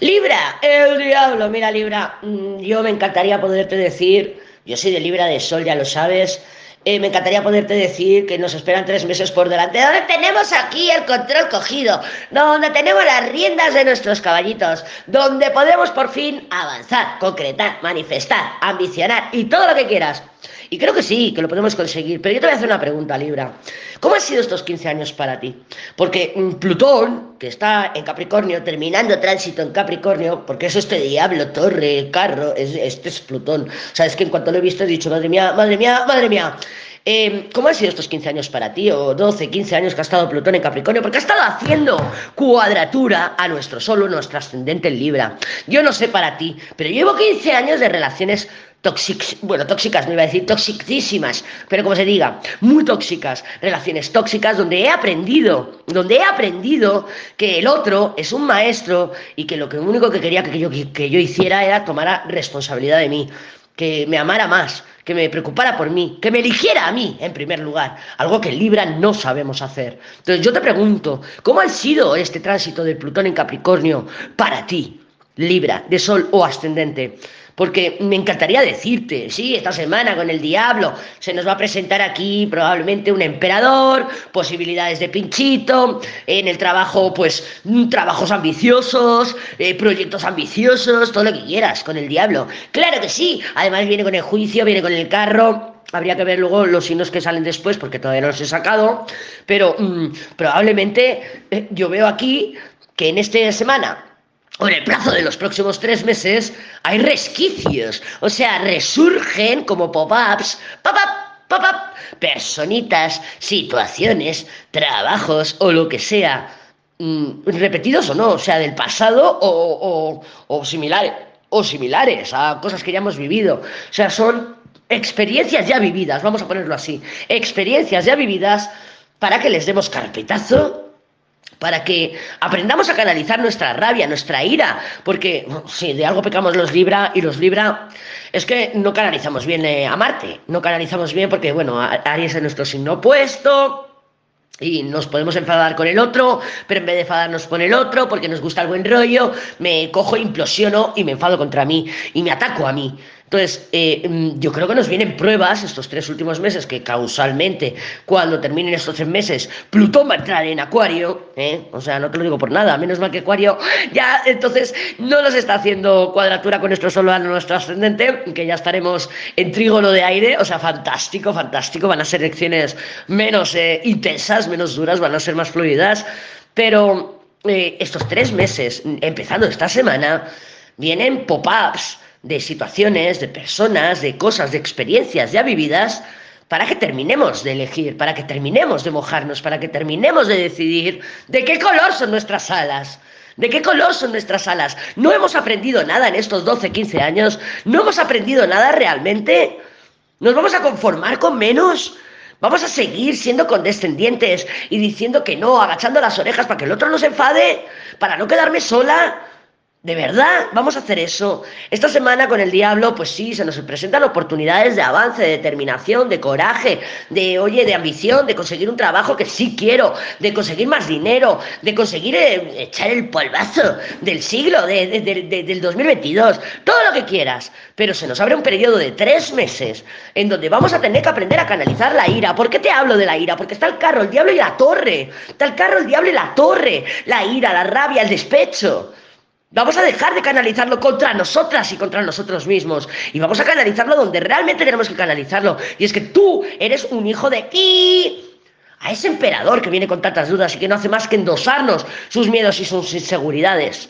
Libra, el diablo, mira Libra, mm, yo me encantaría poderte decir, yo soy de Libra de Sol, ya lo sabes, eh, me encantaría poderte decir que nos esperan tres meses por delante, donde tenemos aquí el control cogido, donde tenemos las riendas de nuestros caballitos, donde podemos por fin avanzar, concretar, manifestar, ambicionar y todo lo que quieras. Y creo que sí, que lo podemos conseguir. Pero yo te voy a hacer una pregunta, Libra. ¿Cómo han sido estos 15 años para ti? Porque mm, Plutón, que está en Capricornio, terminando tránsito en Capricornio, porque es este diablo, torre, carro, este es Plutón. O sea, es que en cuanto lo he visto he dicho, madre mía, madre mía, madre mía. Eh, ¿Cómo han sido estos 15 años para ti? O 12, 15 años que ha estado Plutón en Capricornio, porque ha estado haciendo cuadratura a nuestro Sol, nuestro ascendente en Libra. Yo no sé para ti, pero llevo 15 años de relaciones tóxicas, bueno, tóxicas, no iba a decir toxicísimas, pero como se diga, muy tóxicas, relaciones tóxicas donde he aprendido, donde he aprendido que el otro es un maestro y que lo, único que quería que yo hiciera era tomar responsabilidad de mí, que me amara más, que me preocupara por mí, que me eligiera a mí en primer lugar, algo que Libra no sabemos hacer. Entonces yo te pregunto, ¿cómo ha sido este tránsito de Plutón en Capricornio para ti, Libra, de Sol o ascendente? Porque me encantaría decirte, sí, esta semana con el diablo se nos va a presentar aquí probablemente un emperador, posibilidades de pinchito, en el trabajo pues mm, trabajos ambiciosos, eh, proyectos ambiciosos, todo lo que quieras con el diablo. Claro que sí, además viene con el juicio, viene con el carro, Habría que ver luego los signos que salen después, porque todavía no los he sacado. Pero mm, probablemente eh, yo veo aquí que en esta semana o en el plazo de los próximos tres meses, hay resquicios. O sea, resurgen como pop-ups, pop-up, pop-up, personitas, situaciones, trabajos o lo que sea, mm, repetidos o no, o sea, del pasado o, o, similares, o similares a cosas que ya hemos vivido. O sea, son experiencias ya vividas, vamos a ponerlo así, experiencias ya vividas para que les demos carpetazo para que aprendamos a canalizar nuestra rabia, nuestra ira, porque si de algo pecamos los Libra y los Libra es que no canalizamos bien eh, a Marte, no canalizamos bien porque, bueno, Aries es nuestro signo opuesto, y nos podemos enfadar con el otro, pero en vez de enfadarnos con el otro, porque nos gusta el buen rollo, me cojo, implosiono y me enfado contra mí y me ataco a mí. Entonces, eh, mm, yo creo que nos vienen pruebas estos tres últimos meses que causalmente, cuando terminen estos tres meses, Plutón va a entrar en Acuario, ¿eh? o sea, no te lo digo por nada, menos mal que Acuario ya entonces no nos está haciendo cuadratura con nuestro Sol nuestro ascendente, que ya estaremos en trígono de aire, o sea, fantástico, fantástico, van a ser lecciones menos eh, intensas, menos duras, van a ser más fluidas, pero estos tres meses, empezando esta semana, vienen pop-ups de situaciones, de personas, de cosas, de experiencias ya vividas, para que terminemos de elegir, para que terminemos de mojarnos, para que terminemos de decidir de qué color son nuestras alas. ¿De qué color son nuestras alas? No hemos aprendido nada en estos 12, 15 años. No hemos aprendido nada realmente. ¿Nos vamos a conformar con menos? ¿Vamos a seguir siendo condescendientes y diciendo que no, agachando las orejas para que el otro no se enfade? ¿Para no quedarme sola? ¿De verdad? ¿Vamos a hacer eso? Esta semana con el diablo, pues sí, se nos presentan oportunidades de avance, de determinación, de coraje, de, oye, de ambición, de conseguir un trabajo que sí quiero, de conseguir más dinero, de conseguir eh, echar el polvazo del siglo, de, del 2022, todo lo que quieras. Pero se nos abre un periodo de tres meses en donde vamos a tener que aprender a canalizar la ira. ¿Por qué te hablo de la ira? Porque está el carro, el diablo y la torre. Está el carro, el diablo y la torre. La ira, la rabia, el despecho. Vamos a dejar de canalizarlo contra nosotras y contra nosotros mismos. Y vamos a canalizarlo donde realmente tenemos que canalizarlo. Y es que tú eres un hijo de ti. A ese emperador que viene con tantas dudas y que no hace más que endosarnos sus miedos y sus inseguridades.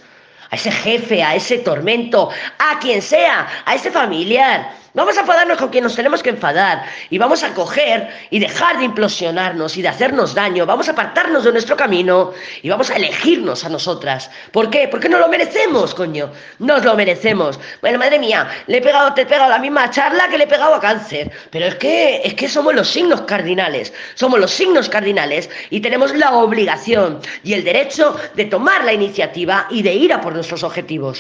A ese jefe, a ese tormento, a quien sea, a ese familiar Vamos a enfadarnos con quien nos tenemos que enfadar y vamos a coger y dejar de implosionarnos y de hacernos daño. Vamos a apartarnos de nuestro camino y vamos a elegirnos a nosotras. ¿Por qué? Porque no lo merecemos, coño. Nos lo merecemos. Bueno, madre mía, le he pegado, te he pegado la misma charla que le he pegado a cáncer. Pero es que, es que somos los signos cardinales. Somos los signos cardinales y tenemos la obligación y el derecho de tomar la iniciativa y de ir a por nuestros objetivos.